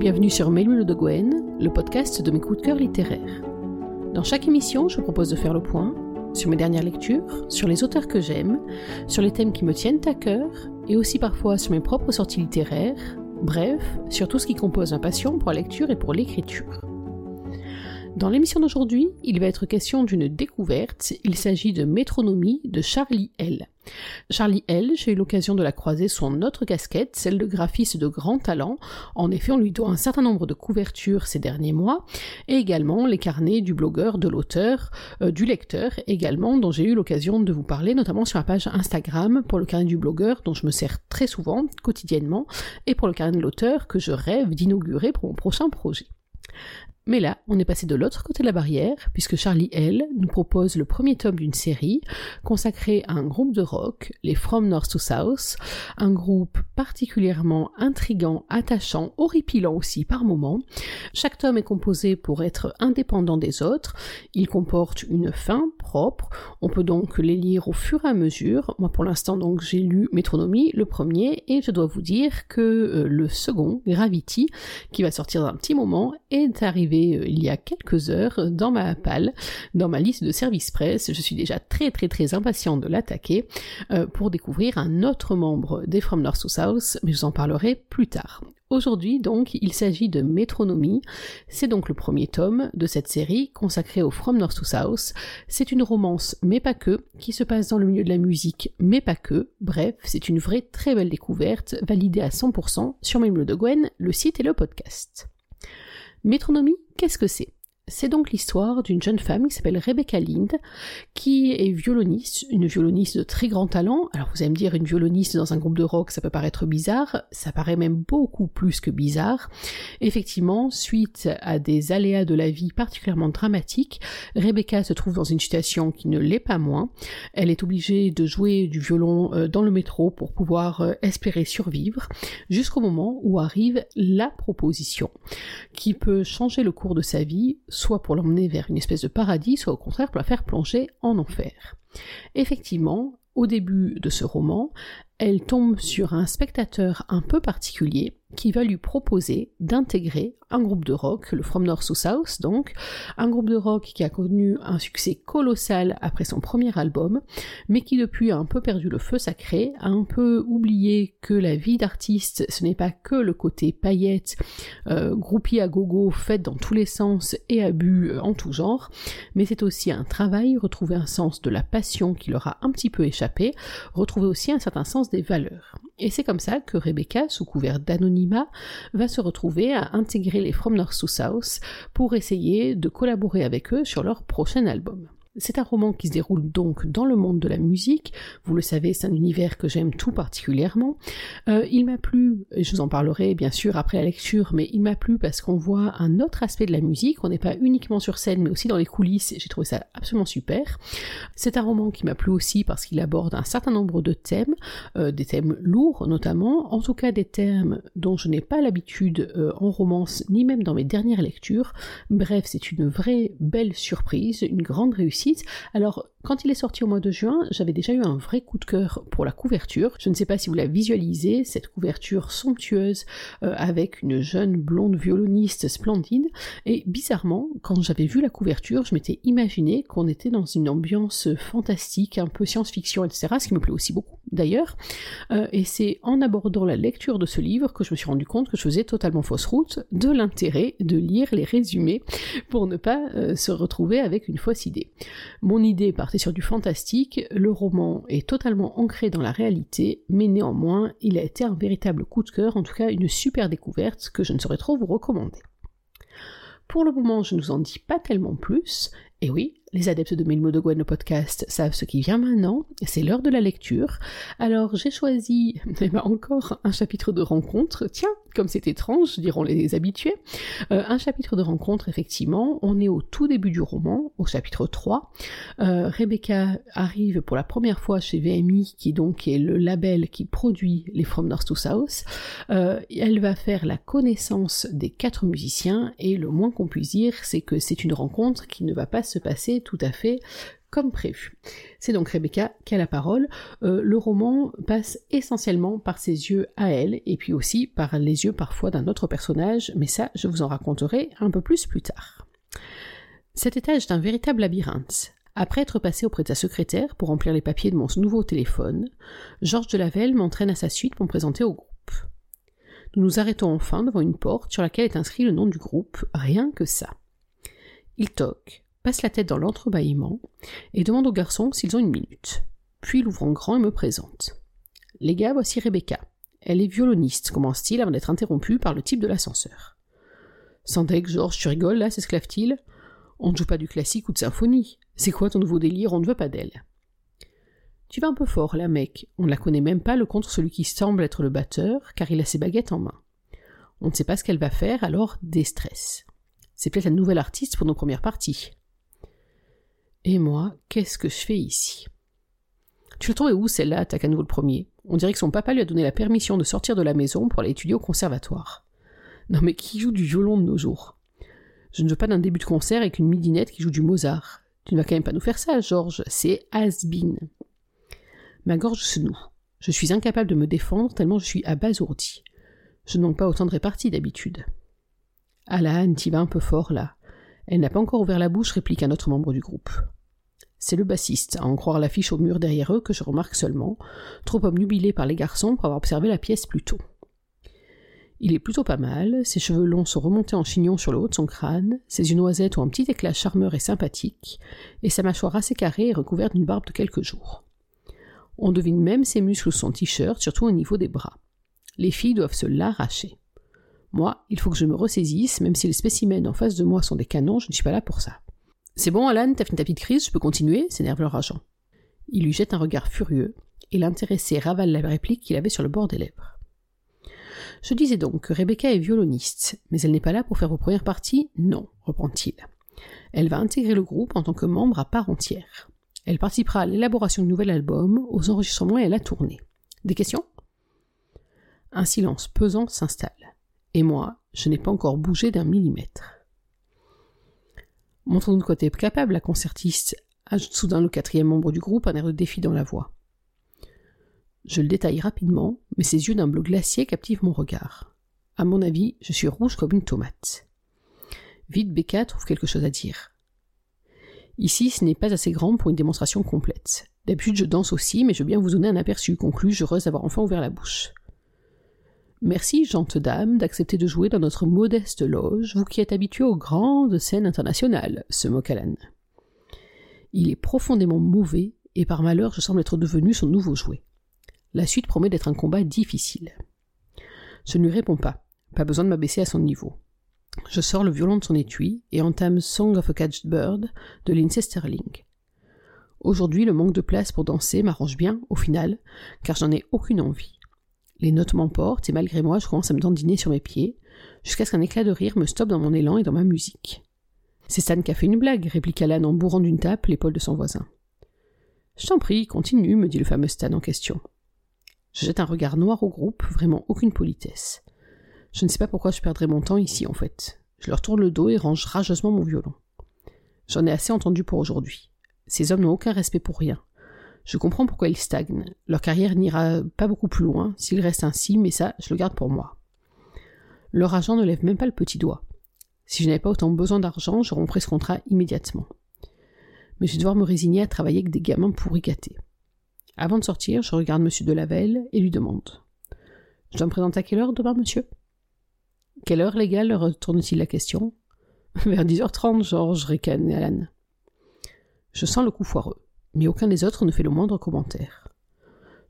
bienvenue sur Mélu de Gwen, le podcast de mes coups de cœur littéraires. Dans chaque émission, je propose de faire le point sur mes dernières lectures, sur les auteurs que j'aime, sur les thèmes qui me tiennent à cœur, et aussi parfois sur mes propres sorties littéraires, bref, sur tout ce qui compose ma passion pour la lecture et pour l'écriture. Dans l'émission d'aujourd'hui, il va être question d'une découverte. Il s'agit de Métronomie de Charlie L. Charlie L, j'ai eu l'occasion de la croiser sous notre casquette, celle de graphiste de grand talent. En effet, on lui doit un certain nombre de couvertures ces derniers mois, et également les carnets du blogueur, de l'auteur, euh, du lecteur également, dont j'ai eu l'occasion de vous parler, notamment sur la page Instagram pour le carnet du blogueur, dont je me sers très souvent, quotidiennement, et pour le carnet de l'auteur que je rêve d'inaugurer pour mon prochain projet. Mais là, on est passé de l'autre côté de la barrière, puisque Charlie L nous propose le premier tome d'une série consacrée à un groupe de rock, les From North to South, un groupe particulièrement intrigant, attachant, horripilant aussi par moments. Chaque tome est composé pour être indépendant des autres, il comporte une fin propre, on peut donc les lire au fur et à mesure. Moi pour l'instant donc j'ai lu Métronomie, le premier, et je dois vous dire que euh, le second, Gravity, qui va sortir dans un petit moment, est arrivé euh, il y a quelques heures dans ma palle, dans ma liste de services presse. Je suis déjà très très très impatiente de l'attaquer euh, pour découvrir un autre membre des From North to South, mais je vous en parlerai plus tard. Aujourd'hui, donc, il s'agit de Métronomie. C'est donc le premier tome de cette série consacrée au From North to South. C'est une romance, mais pas que, qui se passe dans le milieu de la musique, mais pas que. Bref, c'est une vraie très belle découverte, validée à 100% sur Mémule de Gwen, le site et le podcast. Métronomie, qu'est-ce que c'est? C'est donc l'histoire d'une jeune femme qui s'appelle Rebecca Lind, qui est violoniste, une violoniste de très grand talent. Alors vous allez me dire, une violoniste dans un groupe de rock, ça peut paraître bizarre, ça paraît même beaucoup plus que bizarre. Effectivement, suite à des aléas de la vie particulièrement dramatiques, Rebecca se trouve dans une situation qui ne l'est pas moins. Elle est obligée de jouer du violon euh, dans le métro pour pouvoir euh, espérer survivre, jusqu'au moment où arrive la proposition, qui peut changer le cours de sa vie, soit pour l'emmener vers une espèce de paradis, soit au contraire pour la faire plonger en enfer. Effectivement, au début de ce roman, elle tombe sur un spectateur un peu particulier qui va lui proposer d'intégrer un groupe de rock, le From North to South donc, un groupe de rock qui a connu un succès colossal après son premier album, mais qui depuis a un peu perdu le feu sacré, a un peu oublié que la vie d'artiste ce n'est pas que le côté paillette, euh, groupie à gogo, faite dans tous les sens et abus en tout genre, mais c'est aussi un travail, retrouver un sens de la passion qui leur a un petit peu échappé, retrouver aussi un certain sens des valeurs. Et c'est comme ça que Rebecca, sous couvert d'anonymat, va se retrouver à intégrer les From North to South pour essayer de collaborer avec eux sur leur prochain album. C'est un roman qui se déroule donc dans le monde de la musique. Vous le savez, c'est un univers que j'aime tout particulièrement. Euh, il m'a plu, je vous en parlerai bien sûr après la lecture, mais il m'a plu parce qu'on voit un autre aspect de la musique. On n'est pas uniquement sur scène, mais aussi dans les coulisses. J'ai trouvé ça absolument super. C'est un roman qui m'a plu aussi parce qu'il aborde un certain nombre de thèmes, euh, des thèmes lourds notamment, en tout cas des thèmes dont je n'ai pas l'habitude euh, en romance, ni même dans mes dernières lectures. Bref, c'est une vraie belle surprise, une grande réussite alors, quand il est sorti au mois de juin, j'avais déjà eu un vrai coup de cœur pour la couverture. Je ne sais pas si vous la visualisez, cette couverture somptueuse euh, avec une jeune blonde violoniste splendide. Et bizarrement, quand j'avais vu la couverture, je m'étais imaginé qu'on était dans une ambiance fantastique, un peu science-fiction, etc. Ce qui me plaît aussi beaucoup d'ailleurs. Euh, et c'est en abordant la lecture de ce livre que je me suis rendu compte que je faisais totalement fausse route de l'intérêt de lire les résumés pour ne pas euh, se retrouver avec une fausse idée. Mon idée sur du fantastique, le roman est totalement ancré dans la réalité, mais néanmoins, il a été un véritable coup de cœur, en tout cas une super découverte que je ne saurais trop vous recommander. Pour le moment, je ne vous en dis pas tellement plus, et oui, les adeptes de Melmo de Gwen, le podcast, savent ce qui vient maintenant, c'est l'heure de la lecture. Alors j'ai choisi encore un chapitre de rencontre. Tiens, comme c'est étrange, diront les habitués. Euh, un chapitre de rencontre, effectivement. On est au tout début du roman, au chapitre 3. Euh, Rebecca arrive pour la première fois chez VMI, qui donc est le label qui produit les From North to South. Euh, elle va faire la connaissance des quatre musiciens, et le moins qu'on puisse dire, c'est que c'est une rencontre qui ne va pas se passer tout à fait comme prévu. C'est donc Rebecca qui a la parole. Euh, le roman passe essentiellement par ses yeux à elle, et puis aussi par les yeux parfois d'un autre personnage, mais ça, je vous en raconterai un peu plus plus tard. Cet étage est un véritable labyrinthe. Après être passé auprès de sa secrétaire pour remplir les papiers de mon nouveau téléphone, Georges de Lavelle m'entraîne à sa suite pour me présenter au groupe. Nous nous arrêtons enfin devant une porte sur laquelle est inscrit le nom du groupe, rien que ça. Il toque, passe la tête dans l'entrebâillement et demande aux garçons s'ils ont une minute. Puis il ouvre en grand et me présente. Les gars, voici Rebecca. Elle est violoniste, commence-t-il avant d'être interrompu par le type de l'ascenseur. Sans deck, Georges, tu rigoles là, s'esclave-t-il? On ne joue pas du classique ou de symphonie. C'est quoi ton nouveau délire? On ne veut pas d'elle. Tu vas un peu fort là, mec. On ne la connaît même pas le contre celui qui semble être le batteur, car il a ses baguettes en main. On ne sait pas ce qu'elle va faire, alors déstresse. C'est peut-être la nouvelle artiste pour nos premières parties. Et moi, qu'est-ce que je fais ici? Tu le trouvais où celle-là attaque à nouveau le premier? On dirait que son papa lui a donné la permission de sortir de la maison pour aller étudier au conservatoire. Non mais qui joue du violon de nos jours? Je ne veux pas d'un début de concert avec une midinette qui joue du Mozart. Tu ne vas quand même pas nous faire ça, Georges, c'est has-been. Ma gorge se noue. Je suis incapable de me défendre tellement je suis abasourdi. Je ne manque pas autant de répartie d'habitude. Alan, t'y vas un peu fort là. Elle n'a pas encore ouvert la bouche, réplique un autre membre du groupe. C'est le bassiste, à en croire l'affiche au mur derrière eux que je remarque seulement, trop obnubilé par les garçons pour avoir observé la pièce plus tôt. Il est plutôt pas mal, ses cheveux longs sont remontés en chignon sur le haut de son crâne, ses yeux noisettes ont un petit éclat charmeur et sympathique, et sa mâchoire assez carrée est recouverte d'une barbe de quelques jours. On devine même ses muscles sous son t-shirt, surtout au niveau des bras. Les filles doivent se l'arracher. Moi, il faut que je me ressaisisse, même si les spécimens en face de moi sont des canons, je ne suis pas là pour ça. C'est bon, Alan, t'as fini ta petite crise, je peux continuer s'énerve leur agent. Il lui jette un regard furieux, et l'intéressé ravale la réplique qu'il avait sur le bord des lèvres. Je disais donc que Rebecca est violoniste, mais elle n'est pas là pour faire vos premières parties? Non, reprend-il. Elle va intégrer le groupe en tant que membre à part entière. Elle participera à l'élaboration du nouvel album, aux enregistrements et à la tournée. Des questions? Un silence pesant s'installe et moi, je n'ai pas encore bougé d'un millimètre. Montrons nous côté capable, la concertiste ajoute soudain le quatrième membre du groupe, un air de défi dans la voix. Je le détaille rapidement, mais ses yeux d'un bleu glacier captivent mon regard. À mon avis, je suis rouge comme une tomate. Vite, Becca trouve quelque chose à dire. Ici, ce n'est pas assez grand pour une démonstration complète. D'habitude, je danse aussi, mais je veux bien vous donner un aperçu, conclut, heureuse d'avoir enfin ouvert la bouche. Merci, gente dame, d'accepter de jouer dans notre modeste loge, vous qui êtes habitué aux grandes scènes internationales, se moque. Il est profondément mauvais, et par malheur je semble être devenu son nouveau jouet. La suite promet d'être un combat difficile. Je ne lui réponds pas, pas besoin de m'abaisser à son niveau. Je sors le violon de son étui et entame Song of a Caged Bird de Lindsay Sterling. Aujourd'hui, le manque de place pour danser m'arrange bien, au final, car j'en ai aucune envie. Les notes m'emportent et malgré moi, je commence à me dandiner sur mes pieds, jusqu'à ce qu'un éclat de rire me stoppe dans mon élan et dans ma musique. C'est Stan qui a fait une blague, répliqua Alan en bourrant d'une tape l'épaule de son voisin. Je t'en prie, continue, me dit le fameux Stan en question. Je jette un regard noir au groupe, vraiment aucune politesse. Je ne sais pas pourquoi je perdrais mon temps ici, en fait. Je leur tourne le dos et range rageusement mon violon. J'en ai assez entendu pour aujourd'hui. Ces hommes n'ont aucun respect pour rien. Je comprends pourquoi ils stagnent. Leur carrière n'ira pas beaucoup plus loin s'ils restent ainsi, mais ça, je le garde pour moi. Leur agent ne lève même pas le petit doigt. Si je n'avais pas autant besoin d'argent, je romprais ce contrat immédiatement. Mais je vais devoir me résigner à travailler avec des gamins pourri gâtés. Avant de sortir, je regarde M. de Lavelle et lui demande Je dois me présenter à quelle heure demain, monsieur? Quelle heure légale retourne-t-il la question? Vers 10h30, Georges, ricane Alan. Je sens le coup foireux mais aucun des autres ne fait le moindre commentaire.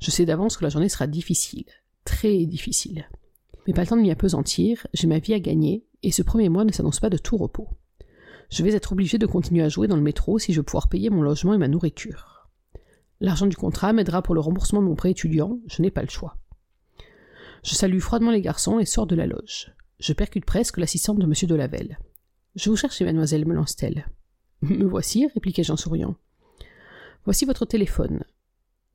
Je sais d'avance que la journée sera difficile, très difficile. Mais pas le temps de m'y apesantir, j'ai ma vie à gagner, et ce premier mois ne s'annonce pas de tout repos. Je vais être obligé de continuer à jouer dans le métro si je veux pouvoir payer mon logement et ma nourriture. L'argent du contrat m'aidera pour le remboursement de mon prêt étudiant, je n'ai pas le choix. Je salue froidement les garçons et sors de la loge. Je percute presque l'assistante de M. de Lavelle. Je vous cherche, mademoiselle, me lance-t-elle. Me voici, répliquai-je en souriant. Voici votre téléphone.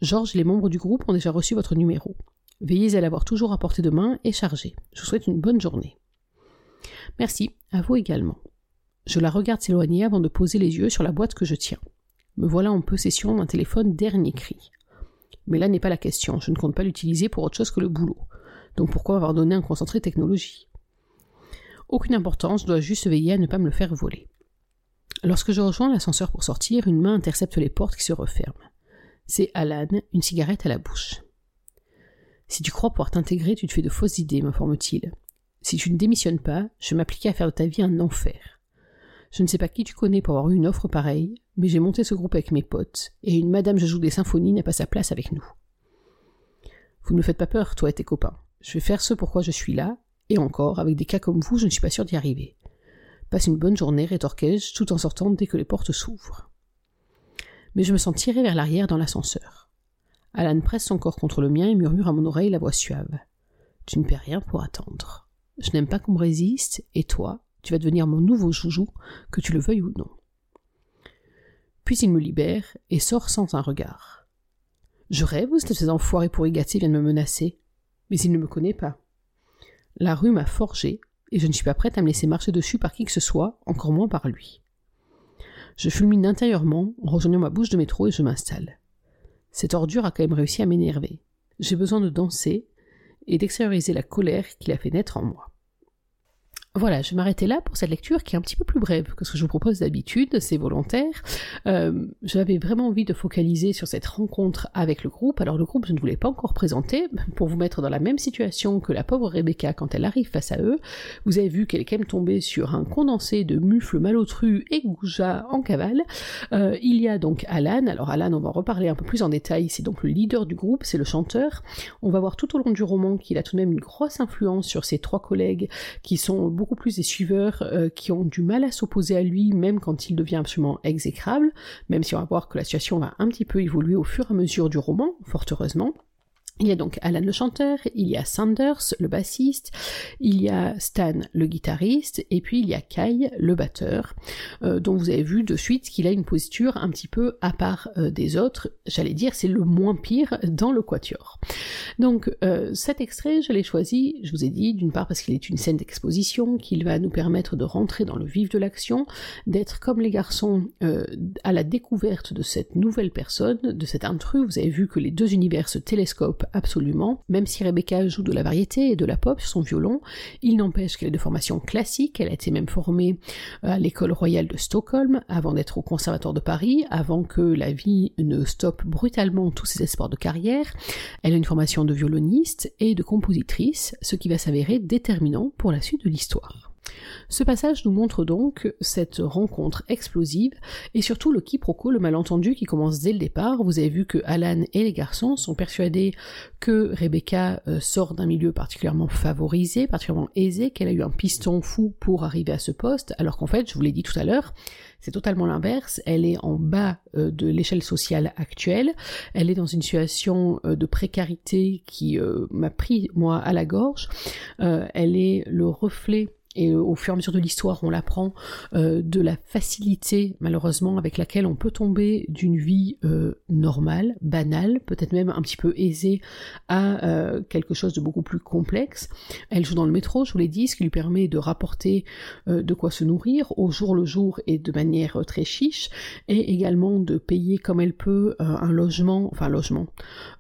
Georges et les membres du groupe ont déjà reçu votre numéro. Veillez à l'avoir toujours à portée de main et chargé. Je vous souhaite une bonne journée. Merci, à vous également. Je la regarde s'éloigner avant de poser les yeux sur la boîte que je tiens. Me voilà en possession d'un téléphone dernier cri. Mais là n'est pas la question, je ne compte pas l'utiliser pour autre chose que le boulot. Donc pourquoi avoir donné un concentré technologie? Aucune importance, je dois juste veiller à ne pas me le faire voler. Lorsque je rejoins l'ascenseur pour sortir, une main intercepte les portes qui se referment. C'est Alan, une cigarette à la bouche. Si tu crois pouvoir t'intégrer, tu te fais de fausses idées, m'informe-t-il. Si tu ne démissionnes pas, je vais m'appliquer à faire de ta vie un enfer. Je ne sais pas qui tu connais pour avoir eu une offre pareille, mais j'ai monté ce groupe avec mes potes, et une madame je joue des symphonies n'a pas sa place avec nous. Vous ne me faites pas peur, toi et tes copains. Je vais faire ce pourquoi je suis là, et encore, avec des cas comme vous, je ne suis pas sûr d'y arriver. Passe une bonne journée, rétorquai-je, tout en sortant dès que les portes s'ouvrent. Mais je me sens tiré vers l'arrière dans l'ascenseur. Alan presse son corps contre le mien et murmure à mon oreille la voix suave. Tu ne perds rien pour attendre. Je n'aime pas qu'on me résiste, et toi, tu vas devenir mon nouveau joujou, que tu le veuilles ou non. Puis il me libère et sort sans un regard. Je rêve ou ces enfoirés pourris gâtés viennent me menacer Mais il ne me connaît pas. La rue m'a forgé, et je ne suis pas prête à me laisser marcher dessus par qui que ce soit, encore moins par lui. Je fulmine intérieurement en rejoignant ma bouche de métro et je m'installe. Cette ordure a quand même réussi à m'énerver. J'ai besoin de danser et d'extérioriser la colère qu'il a fait naître en moi. Voilà, je vais m'arrêter là pour cette lecture qui est un petit peu plus brève que ce que je vous propose d'habitude, c'est volontaire. Euh, J'avais vraiment envie de focaliser sur cette rencontre avec le groupe. Alors le groupe, je ne voulais pas encore présenter, pour vous mettre dans la même situation que la pauvre Rebecca quand elle arrive face à eux. Vous avez vu qu'elle est quand même tombée sur un condensé de mufles malotru et goujat en cavale. Euh, il y a donc Alan, alors Alan, on va en reparler un peu plus en détail, c'est donc le leader du groupe, c'est le chanteur. On va voir tout au long du roman qu'il a tout de même une grosse influence sur ses trois collègues qui sont beaucoup plus des suiveurs euh, qui ont du mal à s'opposer à lui, même quand il devient absolument exécrable, même si on va voir que la situation va un petit peu évoluer au fur et à mesure du roman, fort heureusement. Il y a donc Alan le chanteur, il y a Sanders le bassiste, il y a Stan le guitariste, et puis il y a Kai le batteur, euh, dont vous avez vu de suite qu'il a une posture un petit peu à part euh, des autres. J'allais dire c'est le moins pire dans le quatuor. Donc euh, cet extrait, je l'ai choisi, je vous ai dit, d'une part parce qu'il est une scène d'exposition, qu'il va nous permettre de rentrer dans le vif de l'action, d'être comme les garçons à la découverte de cette nouvelle personne, de cet intrus. Vous avez vu que les deux univers se télescopent absolument. Même si Rebecca joue de la variété et de la pop son violon, il n'empêche qu'elle est de formation classique, elle a été même formée euh, à l'école royale de Stockholm avant d'être au conservatoire de Paris, avant que la vie ne stoppe brutalement tous ses espoirs de carrière. Elle a une formation de violoniste et de compositrice, ce qui va s'avérer déterminant pour la suite de l'histoire. Ce passage nous montre donc cette rencontre explosive et surtout le quiproquo, le malentendu qui commence dès le départ. Vous avez vu que Alan et les garçons sont persuadés que Rebecca euh, sort d'un milieu particulièrement favorisé, particulièrement aisé, qu'elle a eu un piston fou pour arriver à ce poste, alors qu'en fait, je vous l'ai dit tout à l'heure, c'est totalement l'inverse. Elle est en bas euh, de l'échelle sociale actuelle. Elle est dans une situation euh, de précarité qui m'a pris moi à la gorge. elle est le reflet et au fur et à mesure de l'histoire, on l'apprend, euh, de la facilité, malheureusement, avec laquelle on peut tomber d'une vie euh, normale, banale, peut-être même un petit peu aisée, à euh, quelque chose de beaucoup plus complexe. Elle joue dans le métro, je vous l'ai dit, ce qui lui permet de rapporter de quoi se nourrir au jour le jour et de manière très chiche, et également de payer comme elle peut un logement, enfin logement,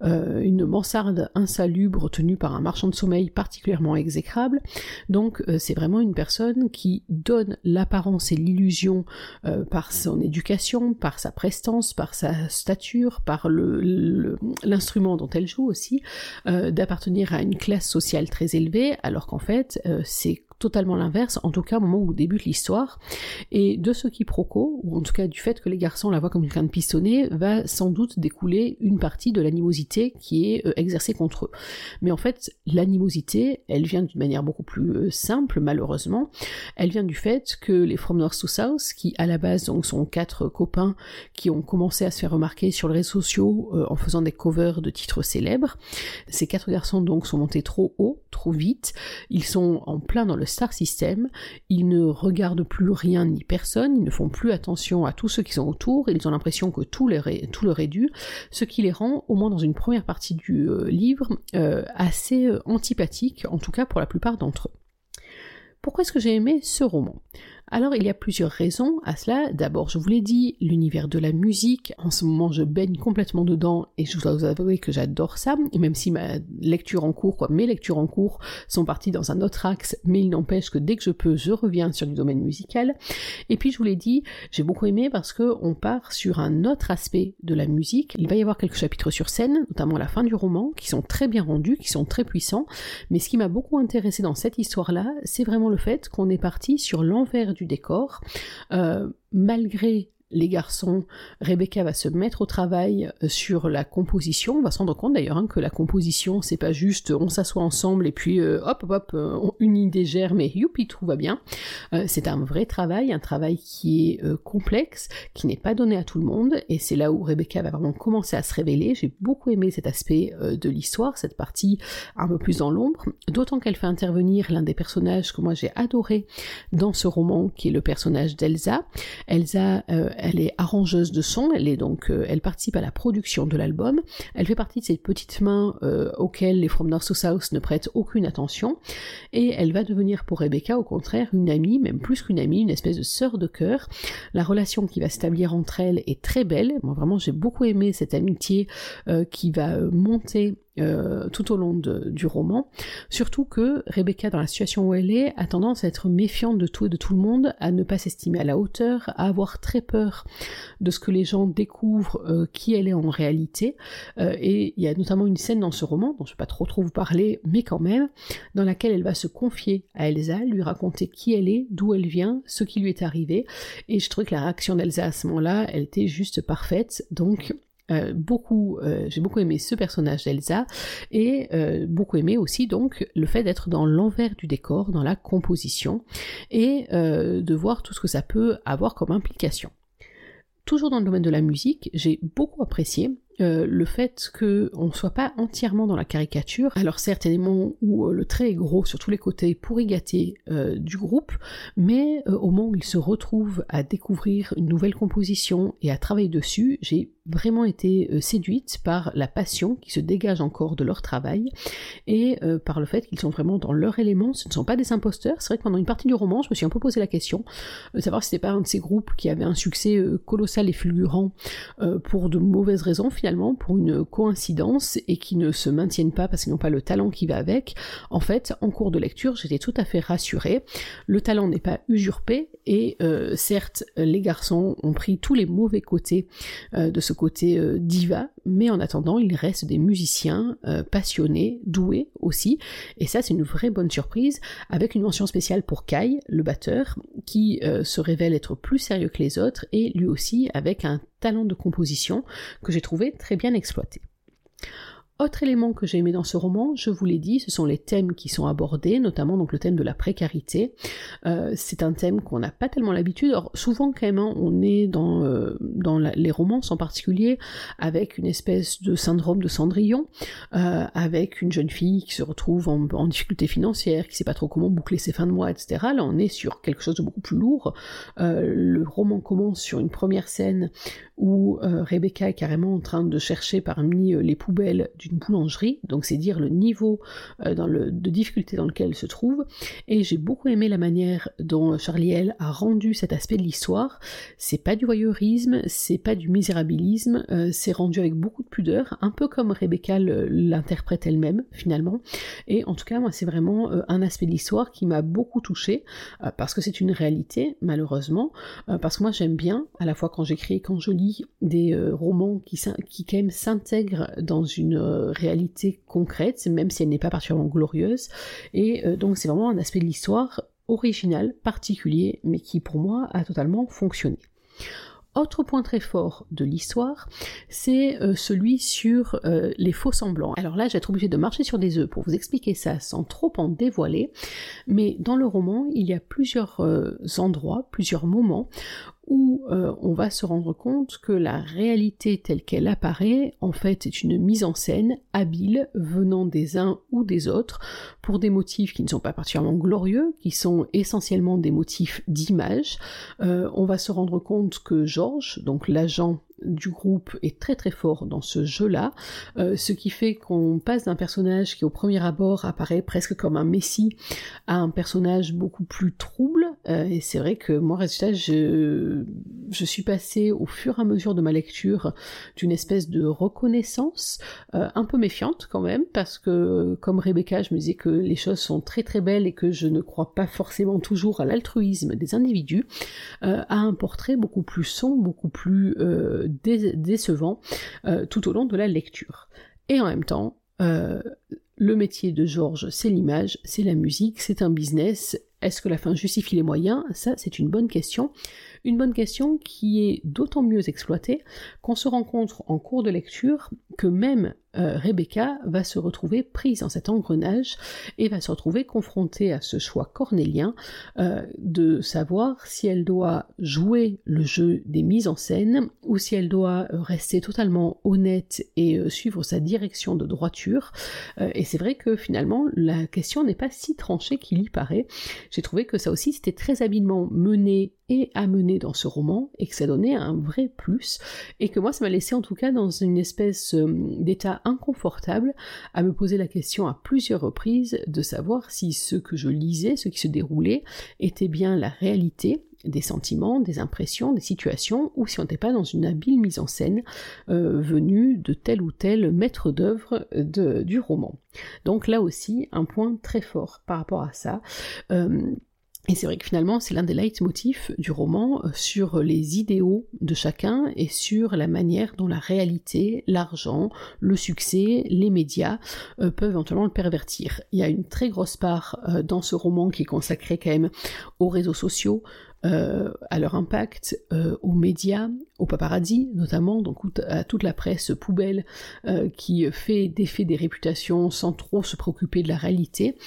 une mansarde insalubre tenue par un marchand de sommeil particulièrement exécrable. Donc c'est vraiment une personne qui donne l'apparence et l'illusion euh, par son éducation, par sa prestance, par sa stature, par l'instrument dont elle joue aussi, euh, d'appartenir à une classe sociale très élevée, alors qu'en fait euh, c'est totalement l'inverse, en tout cas au moment où débute l'histoire, et de ce quiproquo, ou en tout cas du fait que les garçons la voient comme quelqu'un de pistonné, va sans doute découler une partie de l'animosité qui est euh, exercée contre eux. Mais en fait, l'animosité, elle vient d'une manière beaucoup plus euh, simple, malheureusement, elle vient du fait que les From North to South, qui à la base donc sont quatre copains qui ont commencé à se faire remarquer sur les réseaux sociaux euh, en faisant des covers de titres célèbres, ces quatre garçons donc sont montés trop haut, trop vite, ils sont en plein dans le star system, ils ne regardent plus rien ni personne, ils ne font plus attention à tous ceux qui sont autour, ils ont l'impression que tout leur, est, dû, ce qui les rend, au moins dans une première partie du euh, livre, euh, assez euh, antipathiques, en tout cas pour la plupart d'entre eux. Pourquoi est-ce que j'ai aimé ce roman? Alors il y a plusieurs raisons à cela. D'abord, je vous l'ai dit, l'univers de la musique. En ce moment, je baigne complètement dedans et je dois vous avouer que j'adore ça. même si ma lecture en cours, quoi, mes lectures en cours sont parties dans un autre axe, mais il n'empêche que dès que je peux, je reviens sur du domaine musical. Et puis je vous l'ai dit, j'ai beaucoup aimé parce que on part sur un autre aspect de la musique. Il va y avoir quelques chapitres sur scène, notamment à la fin du roman, qui sont très bien rendus, qui sont très puissants. Mais ce qui m'a beaucoup intéressé dans cette histoire-là, c'est vraiment le fait qu'on est parti sur l'envers du décor, euh, malgré les garçons, Rebecca va se mettre au travail euh, sur la composition. On va se rendre compte d'ailleurs hein, que la composition, c'est pas juste on s'assoit ensemble et puis euh, hop hop euh, une idée germe et youpi tout va bien. c'est un vrai travail, un travail qui est complexe, qui n'est pas donné à tout le monde et c'est là où Rebecca va vraiment commencer à se révéler. J'ai beaucoup aimé cet aspect de l'histoire, cette partie un peu plus dans l'ombre, d'autant qu'elle fait intervenir l'un des personnages que moi j'ai adoré dans ce roman, qui est le personnage d'Elsa. Elsa, elle est arrangeuse de son, elle est donc, euh, elle participe à la production de l'album. Elle fait partie de ces petites mains euh, auxquelles les From North to South ne prêtent aucune attention, et elle va devenir pour Rebecca au contraire une amie, même plus qu'une amie, une espèce de sœur de cœur. La relation qui va s'établir entre elles est très belle. Moi vraiment j'ai beaucoup aimé cette amitié euh, qui va monter euh, tout au long du roman. Surtout que Rebecca, dans la situation où elle est, a tendance à être méfiante de tout et de tout le monde, à ne pas s'estimer à la hauteur, à avoir très peur de ce que les gens découvrent euh, qui elle est en réalité. Euh, et il y a notamment une scène dans ce roman, dont je ne vais pas trop trop vous parler, mais quand même, dans laquelle elle va se confier à Elsa, lui raconter qui elle est, d'où elle vient, ce qui lui est arrivé. Et je trouvais que la réaction d'Elsa à ce moment-là, elle était juste parfaite. Donc euh, beaucoup, euh, j'ai beaucoup aimé ce personnage d'Elsa et euh, beaucoup aimé aussi donc le fait d'être dans l'envers du décor, dans la composition et de voir tout ce que ça peut avoir comme implication. Toujours dans le domaine de la musique, j'ai beaucoup apprécié le fait qu'on ne soit pas entièrement dans la caricature. Alors certes, il y a des moments où le trait est gros sur tous les côtés pour y du groupe, mais au moment où ils se retrouvent à découvrir une nouvelle composition et à travailler dessus, j'ai vraiment été séduite par la passion qui se dégage encore de leur travail et par le fait qu'ils sont vraiment dans leur élément, ce ne sont pas des imposteurs. C'est vrai que pendant une partie du roman, je me suis un peu posé la question de savoir si c'était pas un de ces groupes qui avait un succès colossal et fulgurant pour de mauvaises raisons pour une coïncidence et qui ne se maintiennent pas parce qu'ils n'ont pas le talent qui va avec, en fait, en cours de lecture, j'étais tout à fait rassurée. Le talent n'est pas usurpé et euh, certes, les garçons ont pris tous les mauvais côtés euh, de ce côté euh, diva, mais en attendant, ils restent des musiciens passionnés, doués aussi, et ça c'est une vraie bonne surprise, avec une mention spéciale pour Kai, le batteur, qui se révèle être plus sérieux que les autres et lui aussi avec un talent de composition que j'ai trouvé très bien exploité. Autre élément que j'ai aimé dans ce roman, je vous l'ai dit, ce sont les thèmes qui sont abordés, notamment donc le thème de la précarité. Euh, c'est un thème qu'on n'a pas tellement l'habitude. Souvent quand même, hein, on est dans, euh, les romances en particulier avec une espèce de syndrome de Cendrillon, euh, avec une jeune fille qui se retrouve en, difficulté financière, qui sait pas trop comment boucler ses fins de mois, etc. Là, on est sur quelque chose de beaucoup plus lourd. le roman commence sur une première scène où Rebecca est carrément en train de chercher parmi les poubelles d'une boulangerie, donc c'est dire le niveau euh, de difficulté dans lequel elle se trouve, et j'ai beaucoup aimé la manière dont Charlie L a rendu cet aspect de l'histoire. C'est pas du voyeurisme, c'est pas du misérabilisme, euh, c'est rendu avec beaucoup de pudeur, un peu comme Rebecca l'interprète elle-même finalement, et en tout cas moi c'est vraiment euh, un aspect de l'histoire qui m'a beaucoup touché parce que c'est une réalité malheureusement, parce que moi j'aime bien à la fois quand j'écris et quand je lis des romans qui, qui quand même s'intègrent dans une réalité concrète, même si elle n'est pas particulièrement glorieuse. Et euh, donc c'est vraiment un aspect de l'histoire original, particulier, mais qui pour moi a totalement fonctionné. Autre point très fort de l'histoire, c'est euh, celui sur euh, les faux semblants. Alors là, j'ai été obligée de marcher sur des œufs pour vous expliquer ça sans trop en dévoiler, mais dans le roman, il y a plusieurs endroits, plusieurs moments où euh, on va se rendre compte que la réalité telle qu'elle apparaît, en fait, est une mise en scène habile venant des uns ou des autres pour des motifs qui ne sont pas particulièrement glorieux, qui sont essentiellement des motifs d'image. Euh, on va se rendre compte que Georges, donc l'agent du groupe est très très fort dans ce jeu-là, euh, ce qui fait qu'on passe d'un personnage qui au premier abord apparaît presque comme un messie à un personnage beaucoup plus trouble, Euh, et c'est vrai que moi, résultat, je, suis passée au fur et à mesure de ma lecture d'une espèce de reconnaissance, euh, un peu méfiante quand même, parce que comme Rebecca, je me disais que les choses sont très très belles et que je ne crois pas forcément toujours à l'altruisme des individus, à un portrait beaucoup plus sombre, beaucoup plus décevant tout au long de la lecture. Et en même temps, le métier de Georges, c'est l'image, c'est la musique, c'est un business. Est-ce que la fin justifie les moyens? Ça, c'est une bonne question. Une bonne question qui est d'autant mieux exploitée qu'on se rencontre en cours de lecture que même euh, Rebecca va se retrouver prise dans cet engrenage et va se retrouver confrontée à ce choix cornélien euh, de savoir si elle doit jouer le jeu des mises en scène ou si elle doit rester totalement honnête et euh, suivre sa direction de droiture. et c'est vrai que finalement la question n'est pas si tranchée qu'il y paraît. J'ai trouvé que ça aussi c'était très habilement mené et amené dans ce roman et que ça donnait un vrai plus et que moi ça m'a laissé en tout cas dans une espèce d'état inconfortable à me poser la question à plusieurs reprises de savoir si ce que je lisais, ce qui se déroulait, était bien la réalité des sentiments, des impressions, des situations, ou si on n'était pas dans une habile mise en scène euh, venue de tel ou tel maître d'œuvre du roman. Donc là aussi, un point très fort par rapport à ça. Euh, et c'est vrai que finalement, c'est l'un des leitmotifs du roman euh, sur les idéaux de chacun et sur la manière dont la réalité, l'argent, le succès, les médias euh, peuvent éventuellement le pervertir. Il y a une très grosse part euh, dans ce roman qui est consacrée quand même aux réseaux sociaux, à leur impact, aux médias, aux paparazzi notamment, donc à toute la presse poubelle euh, qui fait défait des réputations sans trop se préoccuper de la réalité.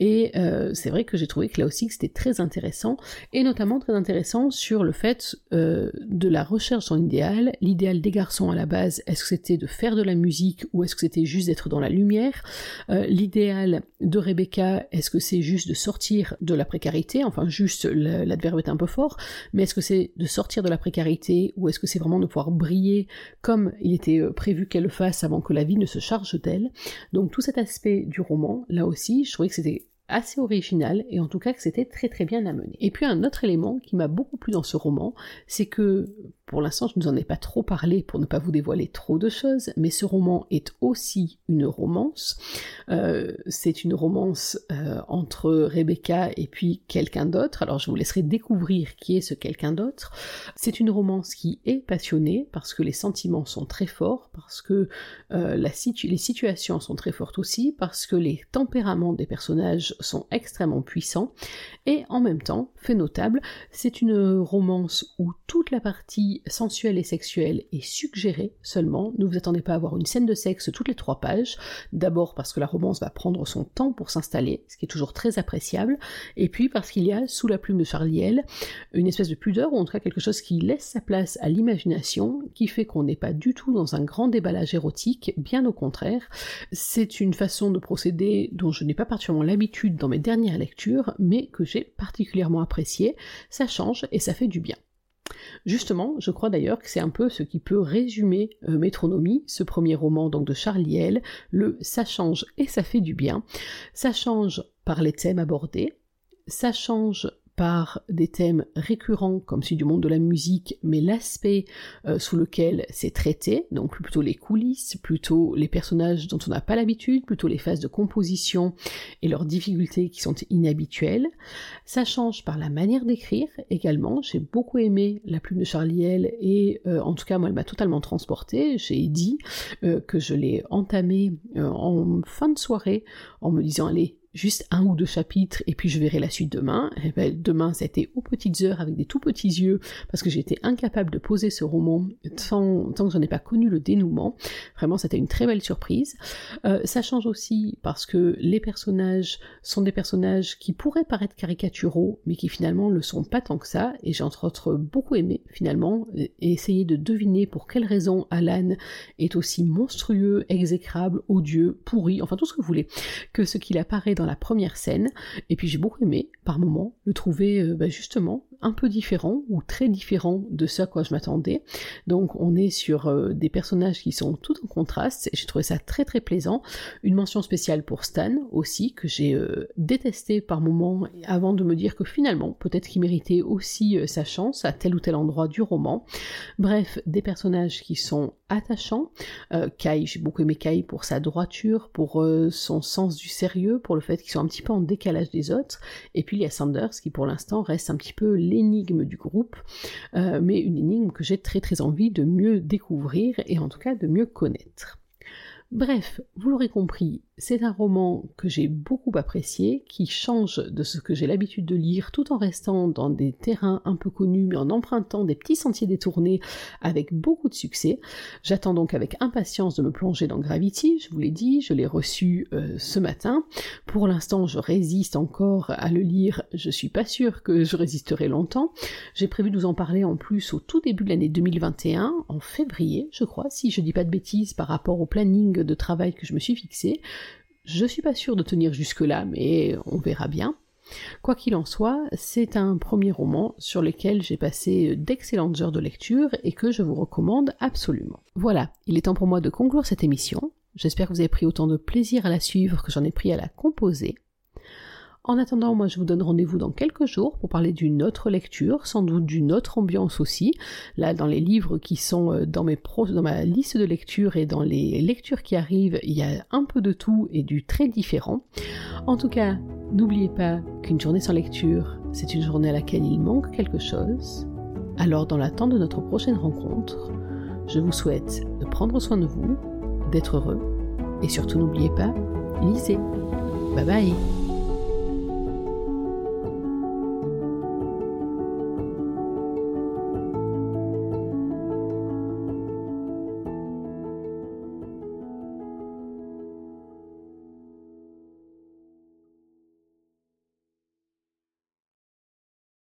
Et c'est vrai que j'ai trouvé que là aussi c'était très intéressant, et notamment très intéressant sur le fait de la recherche en idéal. L'idéal des garçons à la base, est-ce que c'était de faire de la musique ou est-ce que c'était juste d'être dans la lumière? L'idéal de Rebecca, est-ce que c'est juste de sortir de la précarité? Enfin, juste l'adverbe est un peu fort, mais est-ce que c'est de sortir de la précarité ou est-ce que c'est vraiment de pouvoir briller comme il était euh, prévu qu'elle le fasse avant que la vie ne se charge d'elle. Donc tout cet aspect du roman, là aussi, je trouvais que c'était assez original et en tout cas que c'était très très bien amené. Et puis un autre élément qui m'a beaucoup plu dans ce roman, c'est que pour l'instant je ne vous en ai pas trop parlé pour ne pas vous dévoiler trop de choses, mais ce roman est aussi une romance. Euh, c'est une romance euh, entre Rebecca et puis quelqu'un d'autre. Alors je vous laisserai découvrir qui est ce quelqu'un d'autre. C'est une romance qui est passionnée parce que les sentiments sont très forts, parce que euh, les situations sont très fortes aussi, parce que les tempéraments des personnages sont extrêmement puissants, et en même temps, fait notable, c'est une romance où toute la partie sensuelle et sexuelle est suggérée seulement, ne vous attendez pas à avoir une scène de sexe toutes les trois pages, d'abord parce que la romance va prendre son temps pour s'installer, ce qui est toujours très appréciable, et puis parce qu'il y a, sous la plume de Charlie une espèce de pudeur, ou en tout cas quelque chose qui laisse sa place à l'imagination, qui fait qu'on n'est pas du tout dans un grand déballage érotique, bien au contraire, c'est une façon de procéder dont je n'ai pas particulièrement l'habitude dans mes dernières lectures, mais que j'ai particulièrement apprécié. Ça change et ça fait du bien. Justement, je crois d'ailleurs que c'est un peu ce qui peut résumer euh, Métronomie, ce premier roman donc de Charlie L, le ça change et ça fait du bien. Ça change par les thèmes abordés, ça change par des thèmes récurrents comme celui du monde de la musique, mais l'aspect euh, sous lequel c'est traité, donc plutôt les coulisses, plutôt les personnages dont on n'a pas l'habitude, plutôt les phases de composition et leurs difficultés qui sont inhabituelles. Ça change par la manière d'écrire également. J'ai beaucoup aimé la plume de Charlie et euh, en tout cas moi elle m'a totalement transportée. J'ai dit euh, que je l'ai entamé en fin de soirée en me disant allez juste un ou deux chapitres et puis je verrai la suite demain. Ben, demain, c'était aux petites heures avec des tout petits yeux parce que j'étais incapable de poser ce roman tant, que j'en ai pas connu le dénouement. Vraiment, c'était une très belle surprise. Euh, ça change aussi parce que les personnages sont des personnages qui pourraient paraître caricaturaux, mais qui finalement le sont pas tant que ça. Et j'ai entre autres beaucoup aimé finalement essayer de deviner pour quelle raison Alan est aussi monstrueux, exécrable, odieux, pourri, enfin tout ce que vous voulez, que ce qu'il apparaît dans la première scène, et puis j'ai beaucoup aimé, par moments, le trouver euh, bah, justement un peu différent ou très différent de ce à quoi je m'attendais. Donc on est sur euh, des personnages qui sont tout en contraste et j'ai trouvé ça très très plaisant. Une mention spéciale pour Stan aussi que j'ai euh, détesté par moments avant de me dire que finalement peut-être qu'il méritait aussi sa chance à tel ou tel endroit du roman. Bref, des personnages qui sont attachants. Kai, j'ai beaucoup aimé Kai pour sa droiture, pour son sens du sérieux, pour le fait qu'ils sont un petit peu en décalage des autres. Et puis il y a Sanders qui pour l'instant reste un petit peu l'énigme du groupe, euh, mais une énigme que j'ai très très envie de mieux découvrir et en tout cas de mieux connaître. Bref, vous l'aurez compris, c'est un roman que j'ai beaucoup apprécié, qui change de ce que j'ai l'habitude de lire tout en restant dans des terrains un peu connus mais en empruntant des petits sentiers détournés avec beaucoup de succès. J'attends donc avec impatience de me plonger dans Gravity, je vous l'ai dit, je l'ai reçu euh, ce matin. Pour l'instant, je résiste encore à le lire, je suis pas sûre que je résisterai longtemps. J'ai prévu de vous en parler en plus au tout début de l'année 2021, en février, je crois, si je dis pas de bêtises par rapport au planning de travail que je me suis fixé. Je suis pas sûre de tenir jusque-là, mais on verra bien. Quoi qu'il en soit, c'est un premier roman sur lequel j'ai passé d'excellentes heures de lecture et que je vous recommande absolument. Voilà, il est temps pour moi de conclure cette émission. J'espère que vous avez pris autant de plaisir à la suivre que j'en ai pris à la composer. En attendant, moi je vous donne rendez-vous dans quelques jours pour parler d'une autre lecture, sans doute d'une autre ambiance aussi. Là, dans les livres qui sont euh, dans, ma liste de lecture et dans les lectures qui arrivent, il y a un peu de tout et du très différent. En tout cas, n'oubliez pas qu'une journée sans lecture, c'est une journée à laquelle il manque quelque chose. Alors, dans l'attente de notre prochaine rencontre, je vous souhaite de prendre soin de vous, d'être heureux, et surtout n'oubliez pas, lisez. Bye bye